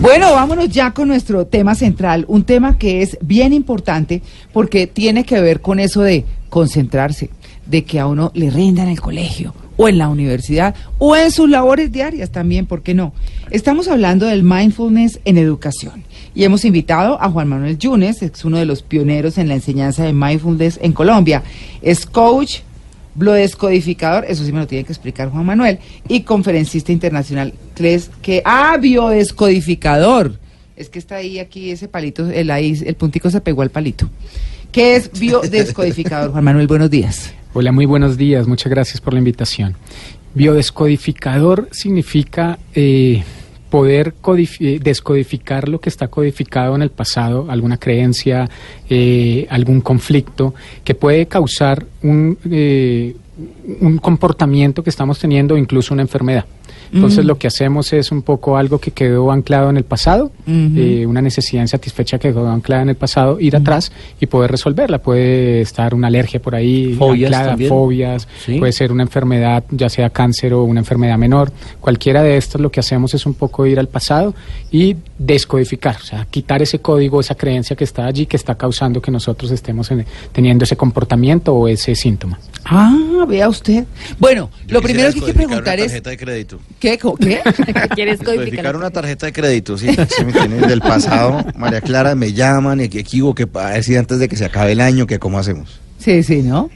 Bueno, vámonos ya con nuestro tema central, un tema que es bien importante porque tiene que ver con eso de concentrarse, de que a uno le rinda en el colegio o en la universidad o en sus labores diarias también, ¿por qué no? Estamos hablando del mindfulness en educación y hemos invitado a Juan Manuel Yunes, es uno de los pioneros en la enseñanza de mindfulness en Colombia. Es coach, biodescodificador, eso sí me lo tiene que explicar Juan Manuel, y conferencista internacional, que, que ah, biodescodificador. Es que está ahí, aquí ese palito, el, ahí, el puntico se pegó al palito. ¿Qué es biodescodificador, Juan Manuel? Buenos días. Hola, muy buenos días. Muchas gracias por la invitación. Biodescodificador significa eh, poder descodificar lo que está codificado en el pasado, alguna creencia, eh, algún conflicto que puede causar un, eh, un comportamiento que estamos teniendo, incluso una enfermedad. Entonces lo que hacemos es un poco algo que quedó anclado en el pasado, eh, una necesidad insatisfecha que quedó anclada en el pasado, ir atrás y poder resolverla. Puede estar una alergia por ahí, fobias, anclada, fobias puede ser una enfermedad, ya sea cáncer o una enfermedad menor. Cualquiera de estas lo que hacemos es un poco ir al pasado y descodificar, o sea, quitar ese código, esa creencia que está allí, que está causando que nosotros estemos teniendo ese comportamiento o ese síntoma. Ah, vea usted. Bueno, Yo lo primero que hay que preguntar una es... tarjeta de crédito. ¿Qué? co- ¿Qué? ¿Quieres Descodificar una tarjeta de crédito, sí, sí me tienen del pasado. María Clara, me llaman y que equivoque para decir antes de que se acabe el año que cómo hacemos. Sí, sí, ¿no?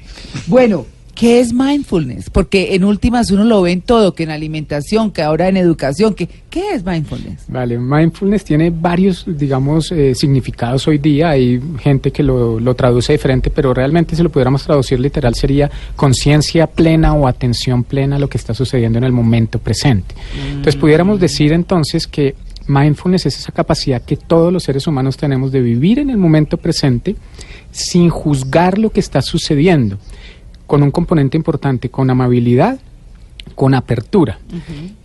Bueno, ¿qué es mindfulness? Porque en últimas uno lo ve en todo, que en alimentación, que ahora en educación, que ¿qué es mindfulness? Vale, mindfulness tiene varios, digamos, eh, significados hoy día. Hay gente que lo, lo traduce diferente, pero realmente si lo pudiéramos traducir literal sería conciencia plena o atención plena a lo que está sucediendo en el momento presente. Entonces pudiéramos decir entonces que mindfulness es esa capacidad que todos los seres humanos tenemos de vivir en el momento presente sin juzgar lo que está sucediendo, con un componente importante, con amabilidad con apertura.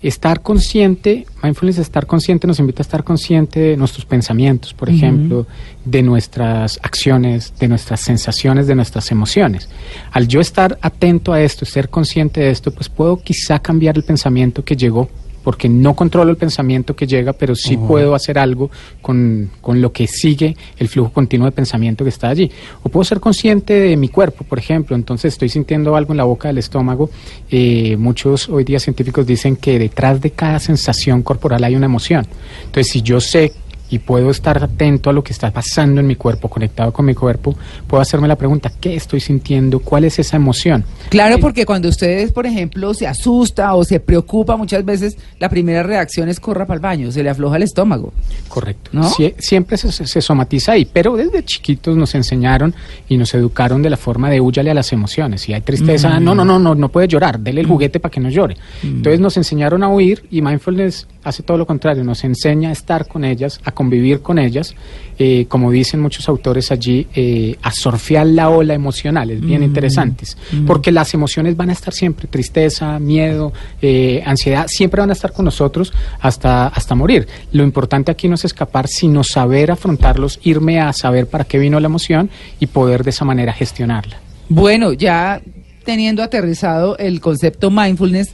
Estar consciente, mindfulness, estar consciente nos invita a estar consciente de nuestros pensamientos, por ejemplo, de nuestras acciones, de nuestras sensaciones, de nuestras emociones. Al yo estar atento a esto, ser consciente de esto, pues puedo quizá cambiar el pensamiento que llegó porque no controlo el pensamiento que llega, pero sí puedo hacer algo con, con lo que sigue el flujo continuo de pensamiento que está allí. O puedo ser consciente de mi cuerpo, por ejemplo, entonces estoy sintiendo algo en la boca del estómago. Eh, muchos hoy día científicos dicen que detrás de cada sensación corporal hay una emoción. Entonces, si yo sé y puedo estar atento a lo que está pasando en mi cuerpo, conectado con mi cuerpo, puedo hacerme la pregunta, ¿qué estoy sintiendo? ¿Cuál es esa emoción? Claro, porque cuando ustedes, por ejemplo, se asusta o se preocupa, muchas veces la primera reacción es corra para el baño, se le afloja el estómago. Correcto. ¿No? Sie- siempre se, se- somatiza ahí, pero desde chiquitos nos enseñaron y nos educaron de la forma de huyale a las emociones. Si hay tristeza, no, no, no, no, no puede llorar, dele el juguete para que no llore. Entonces nos enseñaron a huir y mindfulness hace todo lo contrario, nos enseña a estar con ellas, a convivir con ellas, eh, como dicen muchos autores allí, eh, a surfear la ola emocional, es bien interesantes, porque las emociones van a estar siempre, tristeza, miedo, eh, ansiedad, siempre van a estar con nosotros hasta, hasta morir. Lo importante aquí no es escapar, sino saber afrontarlos, irme a saber para qué vino la emoción y poder de esa manera gestionarla. Bueno, ya teniendo aterrizado el concepto mindfulness,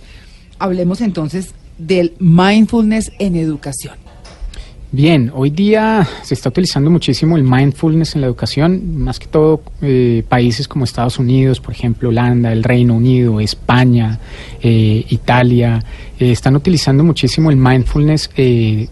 hablemos entonces del mindfulness en educación. Bien, hoy día se está utilizando muchísimo el mindfulness en la educación, más que todo eh, países como Estados Unidos, por ejemplo, Holanda, el Reino Unido, España, eh, Italia, eh, están utilizando muchísimo el mindfulness eh,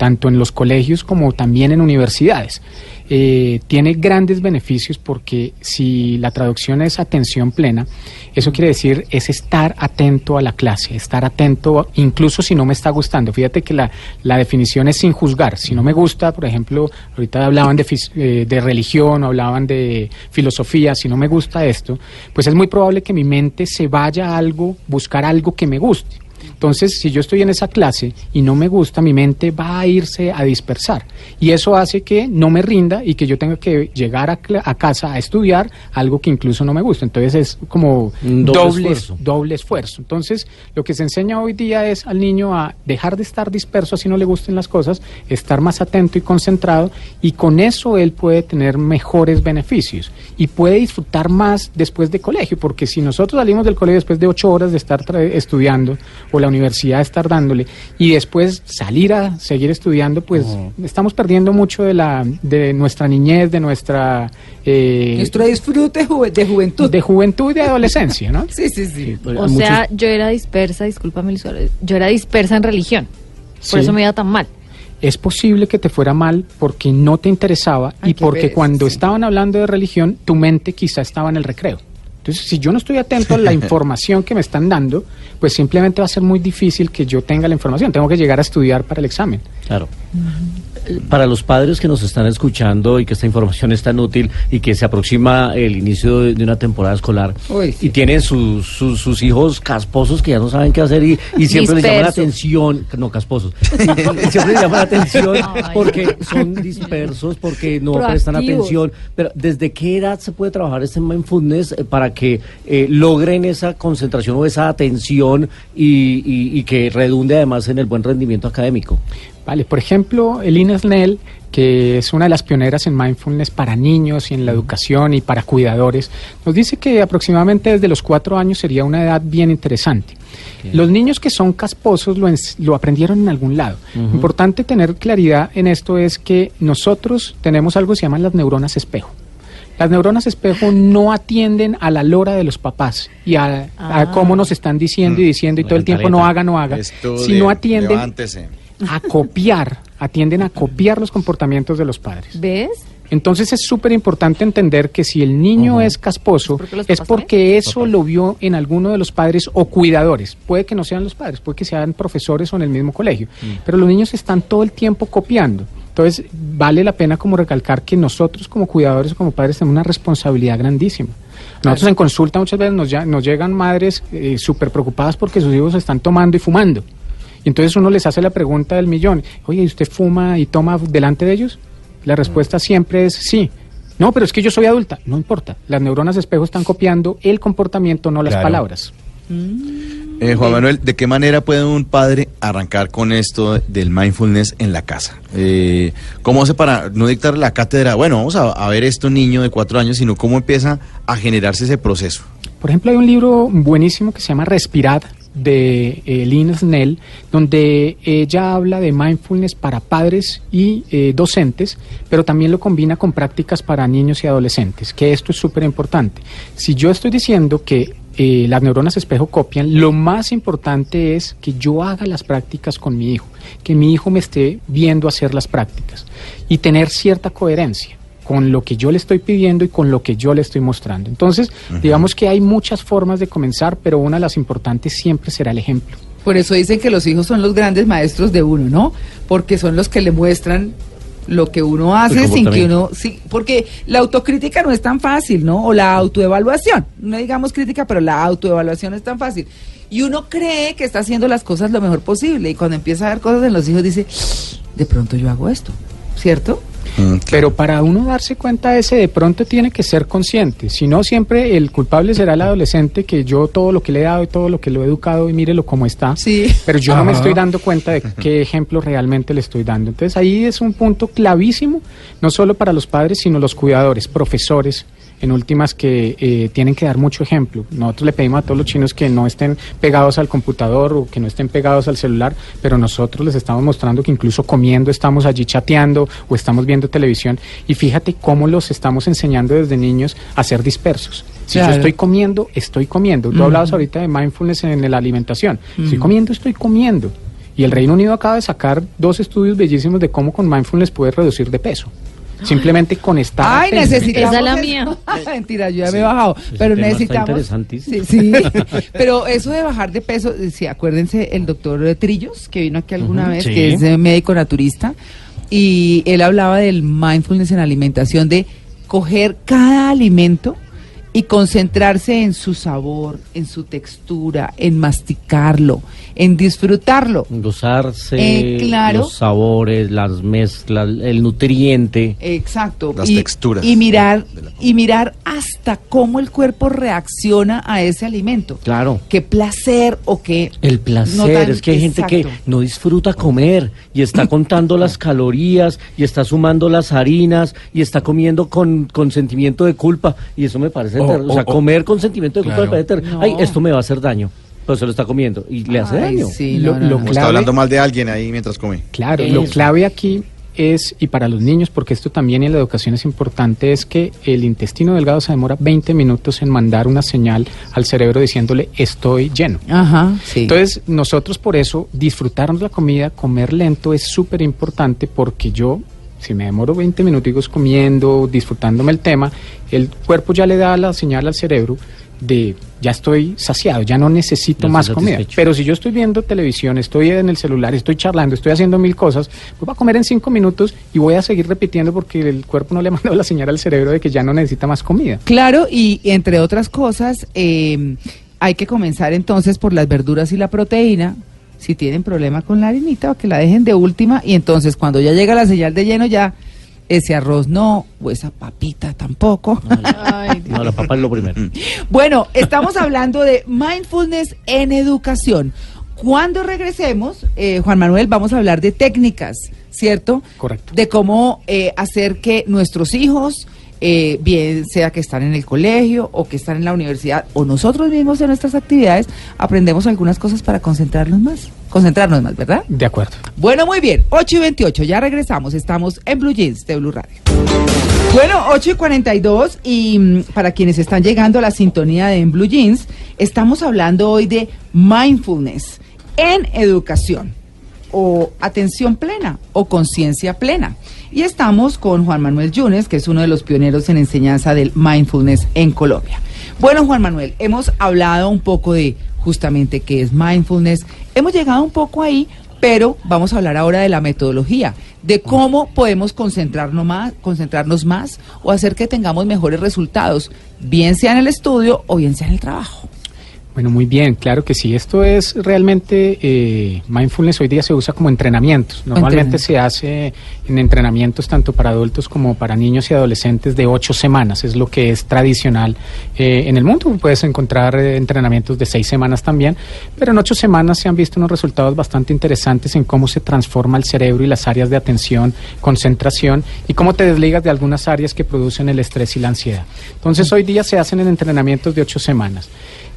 tanto en los colegios como también en universidades. Eh, tiene grandes beneficios porque si la traducción es atención plena, eso quiere decir es estar atento a la clase, estar atento incluso si no me está gustando. Fíjate que la, la definición es sin juzgar. Si no me gusta, por ejemplo, ahorita hablaban de, eh, de religión, o hablaban de filosofía, si no me gusta esto, pues es muy probable que mi mente se vaya a algo, buscar algo que me guste. Entonces, si yo estoy en esa clase y no me gusta, mi mente va a irse a dispersar. Y eso hace que no me rinda y que yo tenga que llegar a, a casa a estudiar algo que incluso no me gusta. Entonces, es como Un doble doble, esfuerzo. doble esfuerzo. Entonces, lo que se enseña hoy día es al niño a dejar de estar disperso así no le gusten las cosas, estar más atento y concentrado y con eso él puede tener mejores beneficios y puede disfrutar más después de colegio, porque si nosotros salimos del colegio después de ocho horas de estar estudiando o la universidad estar dándole y después salir a seguir estudiando, pues estamos perdiendo mucho de la de nuestra niñez, de nuestra eh, Nuestro disfrute de juventud. de juventud y de adolescencia, ¿no? Sí, sí, sí. Pero O sea, yo era dispersa, discúlpame, yo era dispersa en religión. Por Sí. eso me iba tan mal. es posible que te fuera mal porque no te interesaba Ay, y porque cuando sí. estaban hablando de religión, tu mente quizá estaba en el recreo. Entonces, si yo no estoy atento a la información que me están dando, pues simplemente va a ser muy difícil que yo tenga la información. Tengo que llegar a estudiar para el examen. Claro. Para los padres que nos están escuchando y que esta información es tan útil y que se aproxima el inicio de, de una temporada escolar Uy, sí. y tienen sus, sus, sus hijos casposos que ya no saben qué hacer y, y siempre les llaman la atención, no casposos, siempre les llaman la atención porque son dispersos, porque no prestan atención. Pero ¿desde qué edad se puede trabajar este mindfulness eh, para que eh, logren esa concentración o esa atención y, y- y que redunde además en el buen rendimiento académico? Vale, por ejemplo, Elina Snell, que es una de las pioneras en mindfulness para niños y en la educación y para cuidadores, nos dice que aproximadamente desde los cuatro años sería una edad bien interesante. Los niños que son casposos lo, lo aprendieron en algún lado. Importante tener claridad en esto es que nosotros tenemos algo que se llama las neuronas espejo. Las neuronas espejo no atienden a la lora de los papás y a, a Ah. cómo nos están diciendo y diciendo y todo el tiempo no haga, no haga, Estudie, sino atienden levántese. A copiar, atienden a copiar los comportamientos de los padres. ¿Ves? Entonces es súper importante entender que si el niño es casposo, ¿Es porque es eso lo vio en alguno de los padres o cuidadores. Puede que no sean los padres, puede que sean profesores o en el mismo colegio. Pero los niños están todo el tiempo copiando. Entonces vale la pena como recalcar que nosotros como cuidadores, como padres, tenemos una responsabilidad grandísima. Nosotros en consulta muchas veces nos, ya- nos llegan madres eh, súper preocupadas porque sus hijos están tomando y fumando. Y entonces uno les hace la pregunta del millón, oye, ¿y usted fuma y toma delante de ellos? La respuesta siempre es sí. No, pero es que yo soy adulta. No importa. Las neuronas espejo están copiando el comportamiento, no las Claro. palabras. Eh, Juan Manuel, ¿de qué manera puede un padre arrancar con esto del mindfulness en la casa? Eh, ¿Cómo hace para no dictar la cátedra? Bueno, vamos a, a ver esto niño de cuatro años, sino cómo empieza a generarse ese proceso. Por ejemplo, hay un libro buenísimo que se llama Respirad de eh, Lynn Snell, donde ella habla de mindfulness para padres y eh, docentes, pero también lo combina con prácticas para niños y adolescentes, que esto es súper importante. Si yo estoy diciendo que eh, las neuronas espejo copian, lo más importante es que yo haga las prácticas con mi hijo, que mi hijo me esté viendo hacer las prácticas y tener cierta coherencia con lo que yo le estoy pidiendo y con lo que yo le estoy mostrando. Entonces, digamos que hay muchas formas de comenzar, pero una de las importantes siempre será el ejemplo. Por eso dicen que los hijos son los grandes maestros de uno, ¿no? Porque son los que le muestran lo que uno hace sin que uno... Sí, porque la autocrítica no es tan fácil, ¿no? O la autoevaluación. No digamos crítica, pero la autoevaluación es tan fácil. Y uno cree que está haciendo las cosas lo mejor posible. Y cuando empieza a ver cosas en los hijos dice, de pronto yo hago esto, ¿cierto? Pero para uno darse cuenta de ese, de pronto tiene que ser consciente. Si no, siempre el culpable será el adolescente que yo todo lo que le he dado y todo lo que lo he educado y mírelo cómo está. Sí. Pero yo no me estoy dando cuenta de qué ejemplo realmente le estoy dando. Entonces ahí es un punto clavísimo, no solo para los padres, sino los cuidadores, profesores, en últimas que eh, tienen que dar mucho ejemplo. Nosotros le pedimos a todos los chinos que no estén pegados al computador o que no estén pegados al celular, pero nosotros les estamos mostrando que incluso comiendo estamos allí chateando o estamos viendo televisión y fíjate cómo los estamos enseñando desde niños a ser dispersos. Si Claro. yo estoy comiendo, estoy comiendo. Tú hablabas ahorita de mindfulness en la alimentación. Estoy comiendo, estoy comiendo. Y el Reino Unido acaba de sacar dos estudios bellísimos de cómo con mindfulness puedes reducir de peso. Simplemente con estar Ay, atento. necesitamos. Esa es la mía. Mentira, yo ya me he bajado. Pero tema está necesitamos. interesantísimo. Sí, sí. Pero eso de bajar de peso, eh, sí, acuérdense el doctor Trillos, que vino aquí alguna vez, sí. que es eh, médico naturista, y él hablaba del mindfulness en alimentación, de coger cada alimento y concentrarse en su sabor, en su textura, en masticarlo, en disfrutarlo. Gozarse Eh, claro. los sabores, las mezclas, el nutriente. Exacto. Las y, texturas Y mirar, de y mirar hasta cómo el cuerpo reacciona a ese alimento. Claro. Qué placer o qué... El placer, no tan- es que hay gente que no disfruta comer y está contando las calorías y está sumando las harinas y está comiendo con, con sentimiento de culpa y eso me parece O- terrible. O, sea, comer con sentimiento de culpa Claro. me parece. No. Ay, esto me va a hacer daño. Pero se lo está comiendo y le hace Ay, daño. sí, Lo- no, no, lo no. Como está hablando mal de alguien ahí mientras come. Claro, lo clave aquí es, y para los niños, porque esto también en la educación es importante, es que el intestino delgado se demora 20 minutos en mandar una señal al cerebro diciéndole estoy lleno. Ajá, sí. Entonces, nosotros por eso disfrutarnos la comida, comer lento es súper importante porque yo, si me demoro 20 minutos comiendo, disfrutándome el tema, el cuerpo ya le da la señal al cerebro de ya estoy saciado, ya no necesito más comida. Pero si yo estoy viendo televisión, estoy en el celular, estoy charlando, estoy haciendo mil cosas, pues voy a comer en cinco minutos y voy a seguir repitiendo porque el cuerpo no le ha mandado la señal al cerebro de que ya no necesita más comida. Claro, y entre otras cosas, eh, hay que comenzar entonces por las verduras y la proteína. Si tienen problema con la harinita, o que la dejen de última. Y entonces, cuando ya llega la señal de lleno, ya ese arroz no, o esa papita tampoco. Ay, Dios. No, la papa es lo primero. Bueno, estamos hablando de mindfulness en educación. Cuando regresemos, eh, Juan Manuel, vamos a hablar de técnicas, ¿cierto? Correcto. De cómo eh, hacer que nuestros hijos, eh, bien sea que están en el colegio o que están en la universidad o nosotros mismos en nuestras actividades, aprendemos algunas cosas para concentrarnos más. Concentrarnos más, ¿verdad? De acuerdo. Bueno, muy bien. 8 y 28, ya regresamos. Estamos en Blue Jeans de Blue Radio. Bueno, 8 y 42 y mm, para quienes están llegando a la sintonía de En Blue Jeans, estamos hablando hoy de mindfulness en educación o atención plena o conciencia plena. Y estamos con Juan Manuel Yunes, que es uno de los pioneros en enseñanza del mindfulness en Colombia. Bueno, Juan Manuel, hemos hablado un poco de justamente qué es mindfulness. Hemos llegado un poco ahí, pero vamos a hablar ahora de la metodología, de cómo podemos concentrarnos más, concentrarnos más o hacer que tengamos mejores resultados, bien sea en el estudio o bien sea en el trabajo. Bueno, muy bien, claro que sí. Esto es realmente, eh, mindfulness hoy día se usa como entrenamientos. Normalmente se hace en entrenamientos tanto para adultos como para niños y adolescentes de ocho semanas. Es lo que es tradicional eh, en el mundo. Puedes encontrar eh, entrenamientos de seis semanas también, pero en ocho semanas se han visto unos resultados bastante interesantes en cómo se transforma el cerebro y las áreas de atención, concentración y cómo te desligas de algunas áreas que producen el estrés y la ansiedad. Entonces hoy día se hacen en entrenamientos de ocho semanas.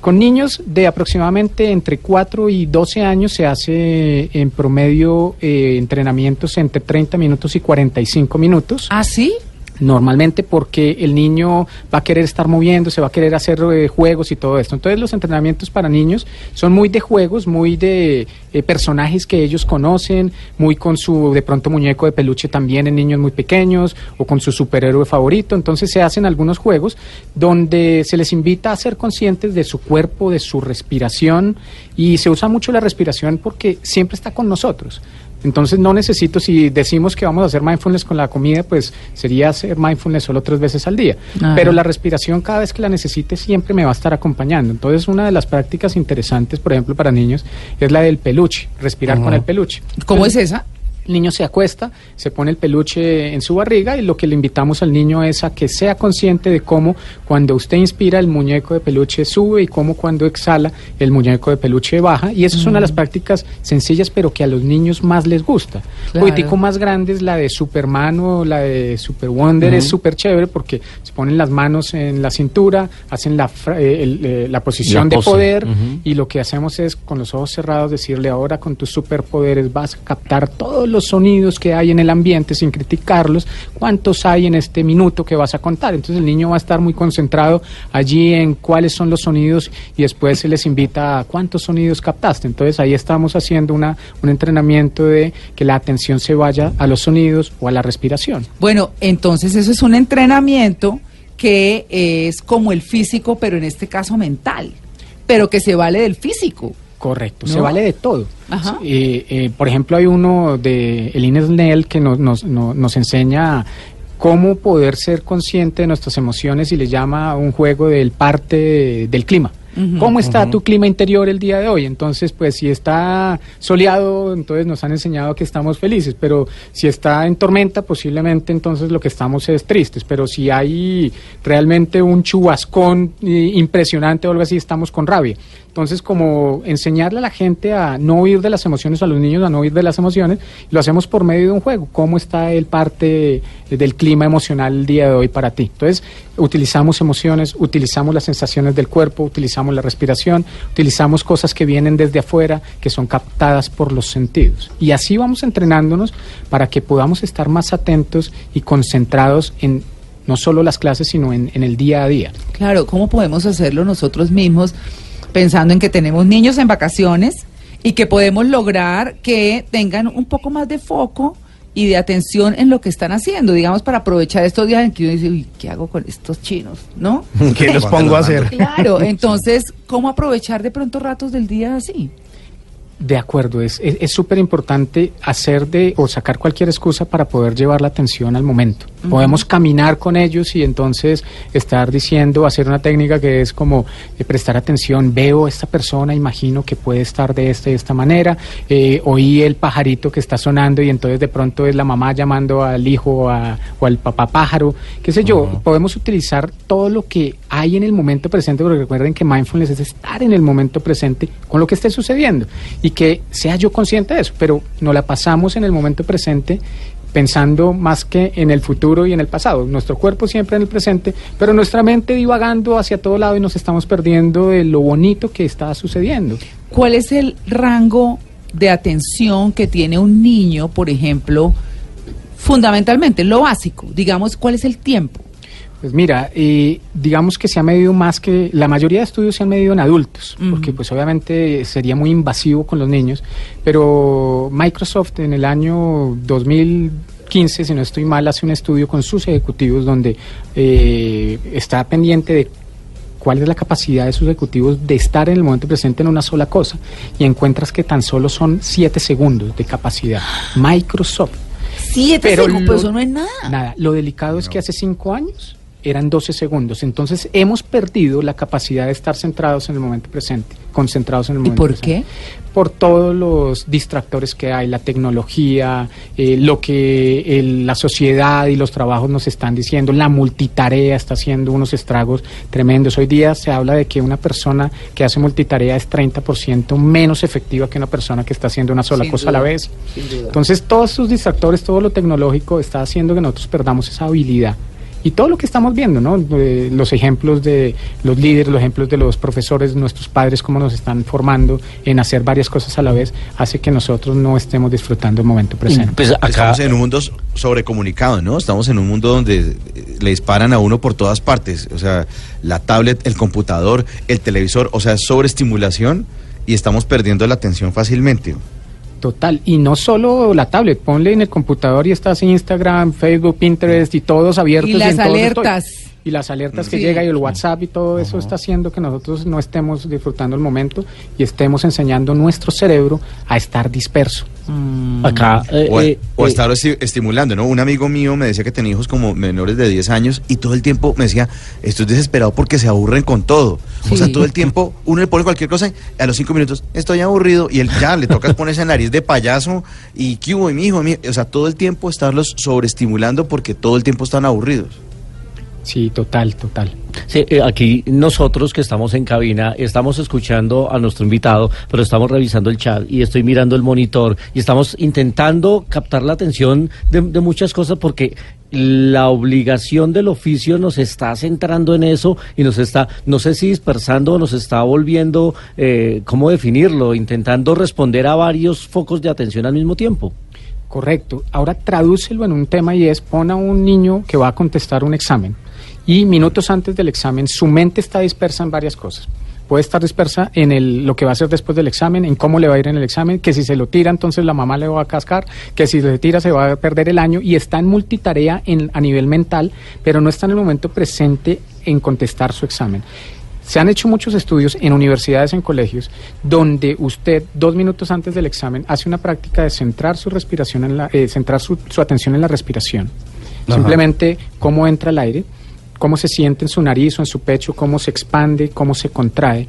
Con niños de aproximadamente entre 4 y 12 años se hace en promedio eh, entrenamientos entre 30 minutos y 45 minutos. ¿Ah, sí? Normalmente porque el niño va a querer estar moviéndose, va a querer hacer eh, juegos y todo esto. Entonces los entrenamientos para niños son muy de juegos, muy de eh, personajes que ellos conocen, muy con su de pronto muñeco de peluche también en niños muy pequeños o con su superhéroe favorito. Entonces se hacen algunos juegos donde se les invita a ser conscientes de su cuerpo, de su respiración y se usa mucho la respiración porque siempre está con nosotros. Entonces no necesito, si decimos que vamos a hacer mindfulness con la comida, pues sería hacer mindfulness solo tres veces al día. Ajá. Pero la respiración cada vez que la necesite siempre me va a estar acompañando. Entonces una de las prácticas interesantes, por ejemplo, para niños, es la del peluche, respirar con el peluche. ¿Cómo es esa? El niño se acuesta, se pone el peluche en su barriga y lo que le invitamos al niño es a que sea consciente de cómo cuando usted inspira el muñeco de peluche sube y cómo cuando exhala el muñeco de peluche baja. Y eso es una de las prácticas sencillas pero que a los niños más les gusta. Claro. Poquitico más grande es la de Superman o la de Super Wonder, es súper chévere porque se ponen las manos en la cintura, hacen la, fra- eh, el, eh, la posición La de poder y lo que hacemos es con los ojos cerrados decirle ahora con tus superpoderes vas a captar todos los sonidos que hay en el ambiente sin criticarlos, cuántos hay en este minuto que vas a contar. Entonces el niño va a estar muy concentrado allí en cuáles son los sonidos y después se les invita a cuántos sonidos captaste. Entonces ahí estamos haciendo una, un entrenamiento de que la atención se vaya a los sonidos o a la respiración. Bueno, entonces eso es un entrenamiento que es como el físico, pero en este caso mental, pero que se vale del físico. Correcto, ¿No? se vale de todo. Ajá. Eh, eh, por ejemplo, hay uno de el Ines Nell que nos, nos, no- nos enseña cómo poder ser consciente de nuestras emociones y le llama un juego del parte del clima. ¿Cómo está tu clima interior el día de hoy? Entonces, pues si está soleado, entonces nos han enseñado que estamos felices, pero si está en tormenta, posiblemente entonces lo que estamos es tristes, pero si hay realmente un chubascón eh, impresionante o algo así, estamos con rabia. Entonces, como enseñarle a la gente a no huir de las emociones, a los niños a no huir de las emociones, lo hacemos por medio de un juego. ¿Cómo está el parte eh, del clima emocional el día de hoy para ti? Entonces, utilizamos emociones, utilizamos las sensaciones del cuerpo, la respiración, utilizamos cosas que vienen desde afuera, que son captadas por los sentidos. Y así vamos entrenándonos para que podamos estar más atentos y concentrados en no solo las clases, sino en el día a día. Claro, ¿cómo podemos hacerlo nosotros mismos pensando en que tenemos niños en vacaciones y que podemos lograr que tengan un poco más de foco y de atención en lo que están haciendo, digamos, para aprovechar estos días en que uno dice, uy, ¿qué hago con estos chinos? ¿No? ¿Qué los pongo a hacer? Claro, entonces, ¿cómo aprovechar de pronto ratos del día así? De acuerdo, es es es súper importante hacer de o sacar cualquier excusa para poder llevar la atención al momento. Podemos caminar con ellos y entonces estar diciendo, hacer una técnica que es como eh, prestar atención, veo a esta persona, imagino que puede estar de esta y esta manera, eh, oí el pajarito que está sonando y entonces de pronto es la mamá llamando al hijo o, a- o al papá pájaro, qué sé yo, podemos utilizar todo lo que hay en el momento presente, porque recuerden que mindfulness es estar en el momento presente con lo que esté sucediendo y que sea yo consciente de eso, pero nos la pasamos en el momento presente pensando más que en el futuro y en el pasado. Nuestro cuerpo siempre en el presente, pero nuestra mente divagando hacia todo lado y nos estamos perdiendo de lo bonito que está sucediendo. ¿Cuál es el rango de atención que tiene un niño, por ejemplo, fundamentalmente, lo básico? Digamos, ¿cuál es el tiempo? Pues mira, eh, digamos que se ha medido más que la mayoría de estudios se han medido en adultos, porque pues obviamente sería muy invasivo con los niños, pero Microsoft en el año 2015, si no estoy mal, hace un estudio con sus ejecutivos donde eh, está pendiente de cuál es la capacidad de sus ejecutivos de estar en el momento presente en una sola cosa y encuentras que tan solo son siete segundos de capacidad. Microsoft. Siete Pero segundos, lo- pero eso no es nada. Nada, lo delicado es que hace cinco años eran 12 segundos. Entonces hemos perdido la capacidad de estar centrados en el momento presente, concentrados en el ¿Y momento por presente. qué? Por todos los distractores que hay, la tecnología, eh, lo que el- la sociedad y los trabajos nos están diciendo, la multitarea está haciendo unos estragos tremendos. Hoy día se habla de que una persona que hace multitarea es 30% menos efectiva que una persona que está haciendo una sola Sin cosa a la vez. sin duda. Entonces, todos estos distractores, todo lo tecnológico está haciendo que nosotros perdamos esa habilidad. Y todo lo que estamos viendo, ¿no? Eh, los ejemplos de los líderes, los ejemplos de los profesores, nuestros padres, cómo nos están formando en hacer varias cosas a la vez, hace que nosotros no estemos disfrutando el momento presente. Pues acá, Estamos en un mundo sobrecomunicado, ¿no? Estamos en un mundo donde eh, le disparan a uno por todas partes. O sea, la tablet, el computador, el televisor, o sea, es sobreestimulación y estamos perdiendo la atención fácilmente. Total, y no solo la tablet, ponle en el computador y estás en Instagram, Facebook, Pinterest y todos abiertos. Y las en alertas. Y las alertas que Sí. llega y el WhatsApp y todo eso está haciendo que nosotros no estemos disfrutando el momento y estemos enseñando nuestro cerebro a estar disperso. acá, eh, O, eh, o eh, estar esti- estimulando, ¿no? Un amigo mío me decía que tenía hijos como menores de 10 años y todo el tiempo me decía, estoy desesperado porque se aburren con todo. O sea, todo el tiempo uno le pone cualquier cosa y a los 5 minutos estoy aburrido y él ya le toca ponerse nariz de payaso y ¿qué hubo, mi hijo? mi-?" O sea, todo el tiempo estarlos sobreestimulando porque todo el tiempo están aburridos. Sí, total, total. Sí, eh, aquí nosotros que estamos en cabina estamos escuchando a nuestro invitado, pero estamos revisando el chat y estoy mirando el monitor y estamos intentando captar la atención de, muchas cosas porque la obligación del oficio nos está centrando en eso y nos está, no sé si dispersando nos está volviendo, eh, ¿cómo definirlo? Intentando responder a varios focos de atención al mismo tiempo. Correcto. Ahora tradúcelo en un tema y es pon a un niño que va a contestar un examen y minutos antes del examen su mente está dispersa en varias cosas. Puede estar dispersa en el, lo que va a hacer después del examen, en cómo le va a ir en el examen, que si se lo tira entonces la mamá le va a cascar, que si se tira se va a perder el año y está en multitarea en, a nivel mental, pero no está en el momento presente en contestar su examen. Se han hecho muchos estudios en universidades, en colegios, donde usted dos minutos antes del examen hace una práctica de centrar su respiración, en la, eh, centrar su, su atención en la respiración. Ajá. Simplemente cómo entra el aire, cómo se siente en su nariz o en su pecho, cómo se expande, cómo se contrae.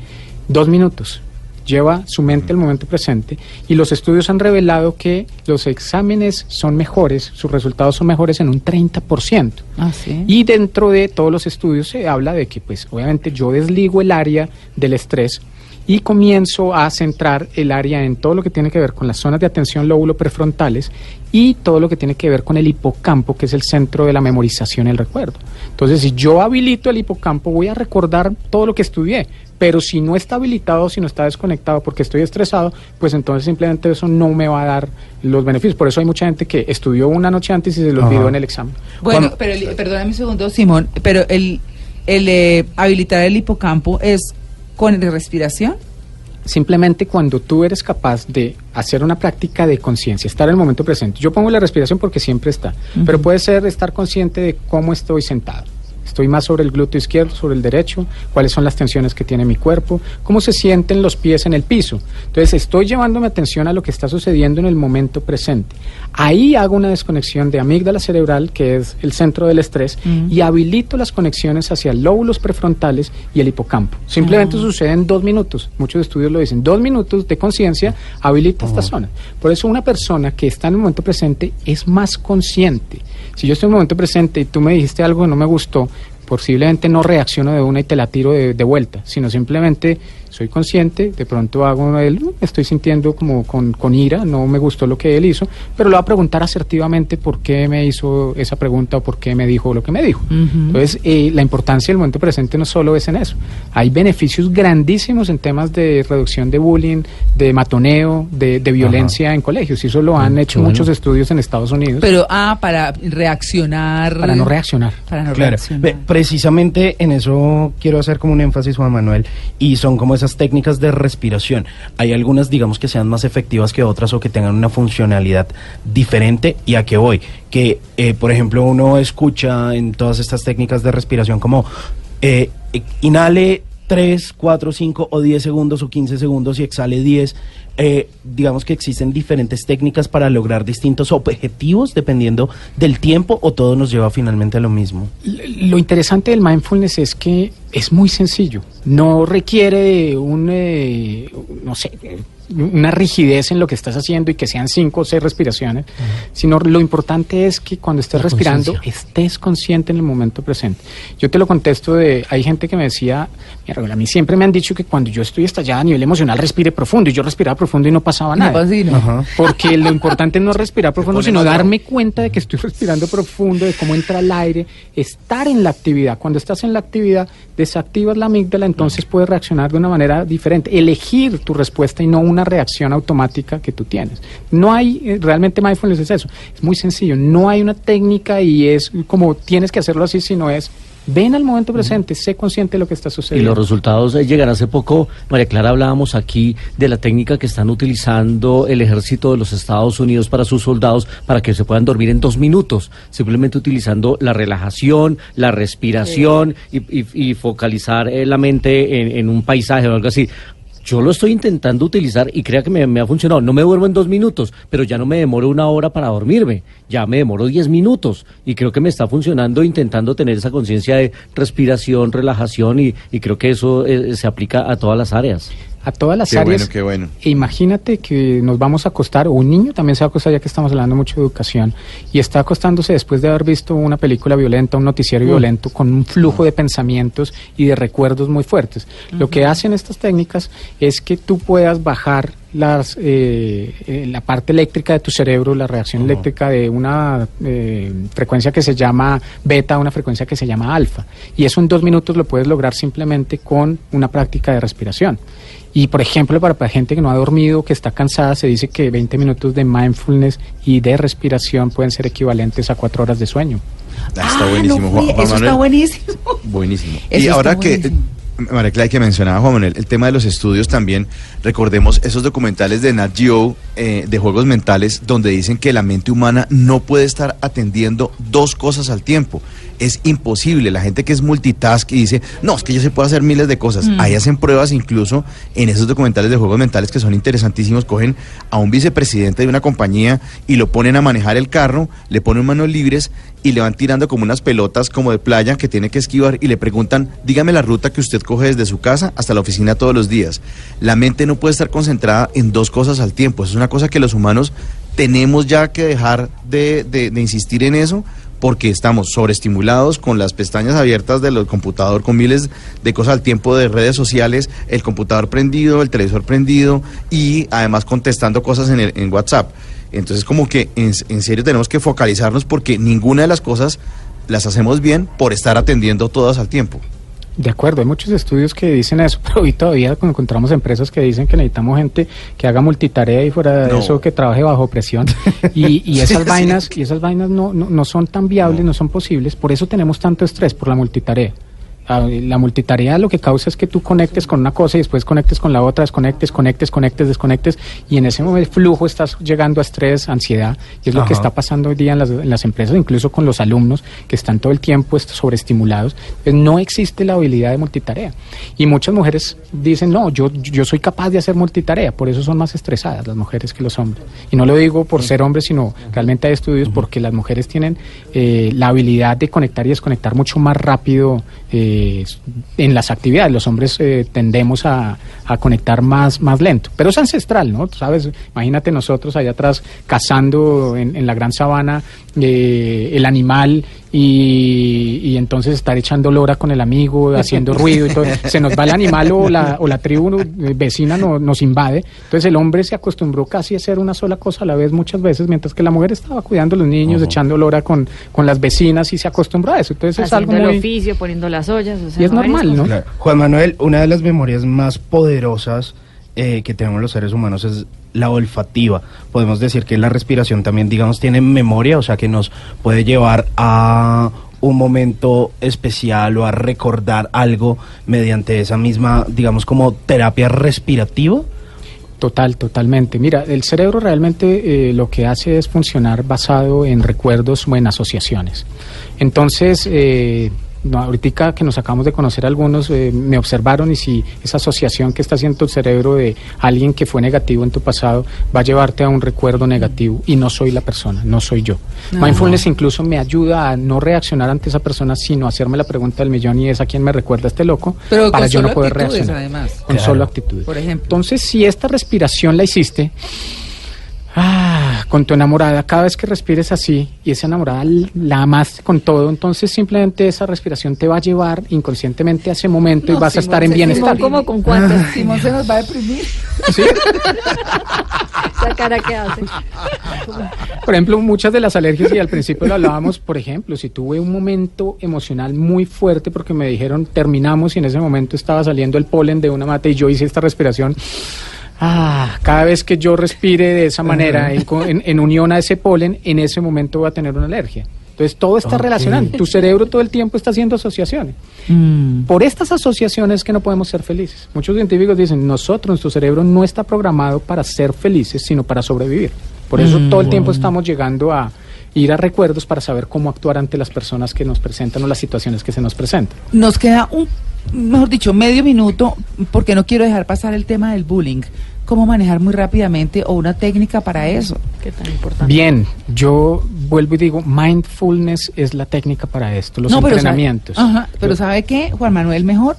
Dos minutos. Lleva su mente al momento presente y los estudios han revelado que los exámenes son mejores, sus resultados son mejores en un 30%. Ah, sí. Y dentro de todos los estudios se habla de que, pues, obviamente yo desligo el área del estrés y comienzo a centrar el área en todo lo que tiene que ver con las zonas de atención lóbulo prefrontales y todo lo que tiene que ver con el hipocampo, que es el centro de la memorización y el recuerdo. Entonces, si yo habilito el hipocampo, voy a recordar todo lo que estudié. Pero si no está habilitado, si no está desconectado porque estoy estresado, pues entonces simplemente eso no me va a dar los beneficios. Por eso hay mucha gente que estudió una noche antes y se lo olvidó en el examen. Bueno, Juan- pero el- perdóname un segundo, Simón, pero el, el eh, habilitar el hipocampo es con respiración. Simplemente cuando tú eres capaz de hacer una práctica de conciencia, estar en el momento presente. Yo pongo la respiración porque siempre está, pero puede ser estar consciente de cómo estoy sentado. Estoy más sobre el glúteo izquierdo, sobre el derecho, cuáles son las tensiones que tiene mi cuerpo, cómo se sienten los pies en el piso. Entonces estoy llevando mi atención a lo que está sucediendo en el momento presente. Ahí hago una desconexión de amígdala cerebral, que es el centro del estrés, y habilito las conexiones hacia lóbulos prefrontales y el hipocampo. Simplemente sucede en dos minutos. Muchos estudios lo dicen. Dos minutos de conciencia habilita esta zona. Por eso una persona que está en el momento presente es más consciente. Si yo estoy en el momento presente y tú me dijiste algo que no me gustó, posiblemente no reacciono de una y te la tiro de, de vuelta, sino simplemente soy consciente, de pronto hago "Mm, estoy sintiendo como con, con ira, no me gustó lo que él hizo, pero le voy a preguntar asertivamente por qué me hizo esa pregunta o por qué me dijo lo que me dijo. Entonces, eh, la importancia del momento presente no solo es en eso, hay beneficios grandísimos en temas de reducción de bullying, de matoneo, de, de violencia en colegios, y eso lo han hecho bueno. muchos estudios en Estados Unidos Pero, ah, para reaccionar. para no reaccionar. Para no Claro, reaccionar. Precisamente en eso quiero hacer como un énfasis, Juan Manuel, y son como esas técnicas de respiración. Hay algunas, digamos, que sean más efectivas que otras o que tengan una funcionalidad diferente. ¿Y a qué voy? Que, eh, por ejemplo, uno escucha en todas estas técnicas de respiración como eh, inhale 3, 4, 5 o 10 segundos o 15 segundos y exhale 10. Eh, digamos que existen diferentes técnicas para lograr distintos objetivos dependiendo del tiempo o todo nos lleva finalmente a lo mismo. Lo interesante del mindfulness es que es muy sencillo. No requiere un, eh, no sé, una rigidez en lo que estás haciendo y que sean cinco o seis respiraciones, sino lo importante es que cuando estés La respirando estés consciente en el momento presente. Yo te lo contesto de, hay gente que me decía, mira, a mí siempre me han dicho que cuando yo estoy estallada a nivel emocional respire profundo y yo respiraba profundo y no pasaba nada. Ajá. Porque lo importante no es respirar profundo, sino darme cuenta de que estoy respirando profundo, de cómo entra el aire, estar en la actividad. Cuando estás en la actividad, desactivas la amígdala, entonces puedes reaccionar de una manera diferente, elegir tu respuesta y no una reacción automática que tú tienes. No hay, eh, realmente mindfulness es eso, es muy sencillo, no hay una técnica y es como tienes que hacerlo así, sino es ven al momento presente, sé consciente de lo que está Y sucediendo. los resultados eh, llegan hace poco. María Clara, hablábamos aquí de la técnica que están utilizando el ejército de los Estados Unidos para sus soldados para que se puedan dormir en dos minutos, simplemente utilizando la relajación, la respiración y, y- y focalizar eh, la mente en, en un paisaje o algo así. Yo lo estoy intentando utilizar y crea que me, ha funcionado. No me duermo en dos minutos, pero ya no me demoro una hora para dormirme. Ya me demoro diez minutos y creo que me está funcionando intentando tener esa conciencia de respiración, relajación y, y creo que eso eh, se aplica a todas las áreas. A todas las Qué áreas. bueno, qué bueno. E imagínate que nos vamos a acostar, o un niño también se va a acostar, ya que estamos hablando mucho de educación, y está acostándose después de haber visto una película violenta, un noticiero violento, con un flujo de pensamientos y de recuerdos muy fuertes. Lo que hacen estas técnicas es que tú puedas bajar las, eh, eh, la parte eléctrica de tu cerebro, la reacción eléctrica de una eh, frecuencia que se llama beta a una frecuencia que se llama alfa. Y eso en dos minutos lo puedes lograr simplemente con una práctica de respiración. Y por ejemplo, para, para gente que no ha dormido, que está cansada, se dice que 20 minutos de mindfulness y de respiración pueden ser equivalentes a cuatro horas de sueño. Ah, está Ah, buenísimo, no, Juan- fui- Juan eso Manuel. está buenísimo. Buenísimo. Eso y ahora que, buenísimo. María Clara, que mencionaba Juan Manuel, el tema de los estudios también, recordemos esos documentales de Nat Geo eh, de juegos mentales donde dicen que la mente humana no puede estar atendiendo dos cosas al tiempo. Es imposible. La gente que es multitask y dice, no, es que yo se puedo hacer miles de cosas. Mm. Ahí hacen pruebas incluso en esos documentales de juegos mentales que son interesantísimos. Cogen a un vicepresidente de una compañía y lo ponen a manejar el carro, le ponen manos libres y le van tirando como unas pelotas como de playa que tiene que esquivar y le preguntan, dígame la ruta que usted coge desde su casa hasta la oficina todos los días. La mente no puede estar concentrada en dos cosas al tiempo. Es una cosa que los humanos tenemos ya que dejar de, de- de insistir en eso porque estamos sobreestimulados con las pestañas abiertas del computador, con miles de cosas al tiempo de redes sociales, el computador prendido, el televisor prendido y además contestando cosas en, el- en WhatsApp. Entonces como que en, en serio tenemos que focalizarnos porque ninguna de las cosas las hacemos bien por estar atendiendo todas al tiempo. De acuerdo, hay muchos estudios que dicen eso, pero hoy todavía encontramos empresas que dicen que necesitamos gente que haga multitarea y fuera de No. eso que trabaje bajo presión. Y, y esas Sí. vainas, y esas vainas no, no, no son tan viables, no. son posibles, por eso tenemos tanto estrés por la multitarea. Ah, La multitarea lo que causa es que tú conectes con una cosa y después conectes con la otra, desconectes, conectes, conectes, desconectes, y en ese momento flujo estás llegando a estrés, ansiedad, y es lo que está pasando hoy día en las, en las empresas, incluso con los alumnos que están todo el tiempo est- sobreestimulados. Pues no existe la habilidad de multitarea. Y muchas mujeres dicen, no, yo, yo soy capaz de hacer multitarea, por eso son más estresadas las mujeres que los hombres. Y no lo digo por ser hombres, sino realmente hay estudios porque las mujeres tienen eh, la habilidad de conectar y desconectar mucho más rápido eh, en las actividades. Los hombres eh, tendemos a, a conectar más, más lento, pero es ancestral, ¿no? Sabes, imagínate nosotros allá atrás cazando en, en la gran sabana eh, el animal y, y entonces estar echando lora con el amigo, haciendo ruido y todo. Se nos va el animal o la, o la tribu eh, vecina no- nos invade. Entonces el hombre se acostumbró casi a hacer una sola cosa a la vez muchas veces, mientras que la mujer estaba cuidando a los niños, echando lora con, con las vecinas y se acostumbró a eso. Entonces es algo Haciendo el oficio, poniendo las ollas. o sea, Y es normal, ¿no? Juan Manuel, una de las memorias más poderosas eh, que tenemos los seres humanos es la olfativa. Podemos decir que la respiración también, digamos, tiene memoria, o sea, que nos puede llevar a un momento especial o a recordar algo mediante esa misma, digamos, como terapia respirativa. Total, totalmente. Mira, el cerebro realmente eh, lo que hace es funcionar basado en recuerdos o en asociaciones. Entonces, eh, ahorita que nos acabamos de conocer algunos, eh, me observaron y si esa asociación que está haciendo el cerebro de alguien que fue negativo en tu pasado va a llevarte a un recuerdo negativo y no soy la persona, no soy yo. Mindfulness incluso me ayuda a no reaccionar ante esa persona, sino hacerme la pregunta del millón y es a quién me recuerda este loco Pero para yo no poder reaccionar. además. Con Claro. solo actitudes. Por ejemplo. Entonces, si esta respiración la hiciste, ah, con tu enamorada, cada vez que respires así y esa enamorada la amaste con todo, entonces simplemente esa respiración te va a llevar inconscientemente a ese momento y vas a estar en bienestar. ¿cómo con cuántos? Simón se nos va a deprimir. ¿Sí? Esa cara que hace. Por ejemplo, muchas de las alergias, y al principio lo hablábamos, por ejemplo, si tuve un momento emocional muy fuerte porque me dijeron terminamos y en ese momento estaba saliendo el polen de una mata y yo hice esta respiración. Ah, cada vez que yo respire de esa manera, en, co- en- en unión a ese polen, en ese momento voy a tener una alergia. Entonces todo está relacionado. Tu cerebro todo el tiempo está haciendo asociaciones. Por estas asociaciones que no podemos ser felices. Muchos científicos dicen, nosotros, nuestro cerebro no está programado para ser felices, sino para sobrevivir. Por eso todo el tiempo estamos llegando a ir a recuerdos para saber cómo actuar ante las personas que nos presentan o las situaciones que se nos presentan. Nos queda un, mejor dicho, medio minuto, porque no quiero dejar pasar el tema del bullying. ¿Cómo manejar muy rápidamente o una técnica para eso? Qué tan importante. Bien, yo vuelvo y digo, mindfulness es la técnica para esto, los No, pero sabe- entrenamientos. ajá, pero ¿sabe qué, Juan Manuel? Mejor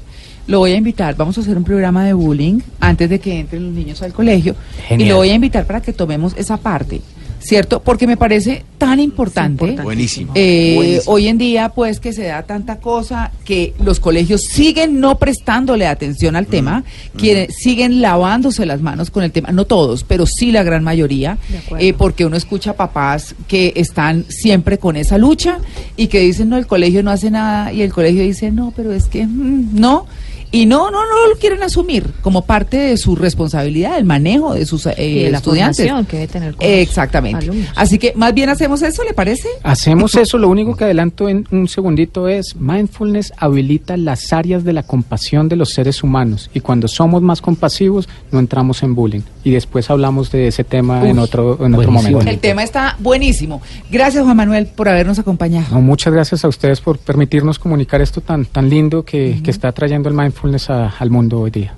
lo voy a invitar. Vamos a hacer un programa de bullying antes de que entren los niños al colegio. Y lo voy a invitar para que tomemos esa parte. ¿Cierto? Porque me parece tan importante. Buenísimo. Eh, Buenísimo. hoy en día, pues, que se da tanta cosa que los colegios siguen no prestándole atención al tema, quieren- siguen lavándose las manos con el tema, no todos, pero sí la gran mayoría, eh, porque uno escucha papás que están siempre con esa lucha y que dicen, no, el colegio no hace nada, y el colegio dice, no, pero es que mm, no. Y no, no, no lo quieren asumir como parte de su responsabilidad, el manejo de sus eh, Y la estudiantes. que debe tener con Exactamente. alumnos. Así que más bien hacemos eso, ¿le parece? Hacemos eso, lo único que adelanto en un segundito es, mindfulness habilita las áreas de la compasión de los seres humanos y cuando somos más compasivos no entramos en bullying. Y después hablamos de ese tema en otro, en otro momento. El tema está buenísimo. Gracias, Juan Manuel, por habernos acompañado. No, muchas gracias a ustedes por permitirnos comunicar esto tan, tan lindo que, que está trayendo el mindfulness a- al mundo hoy día.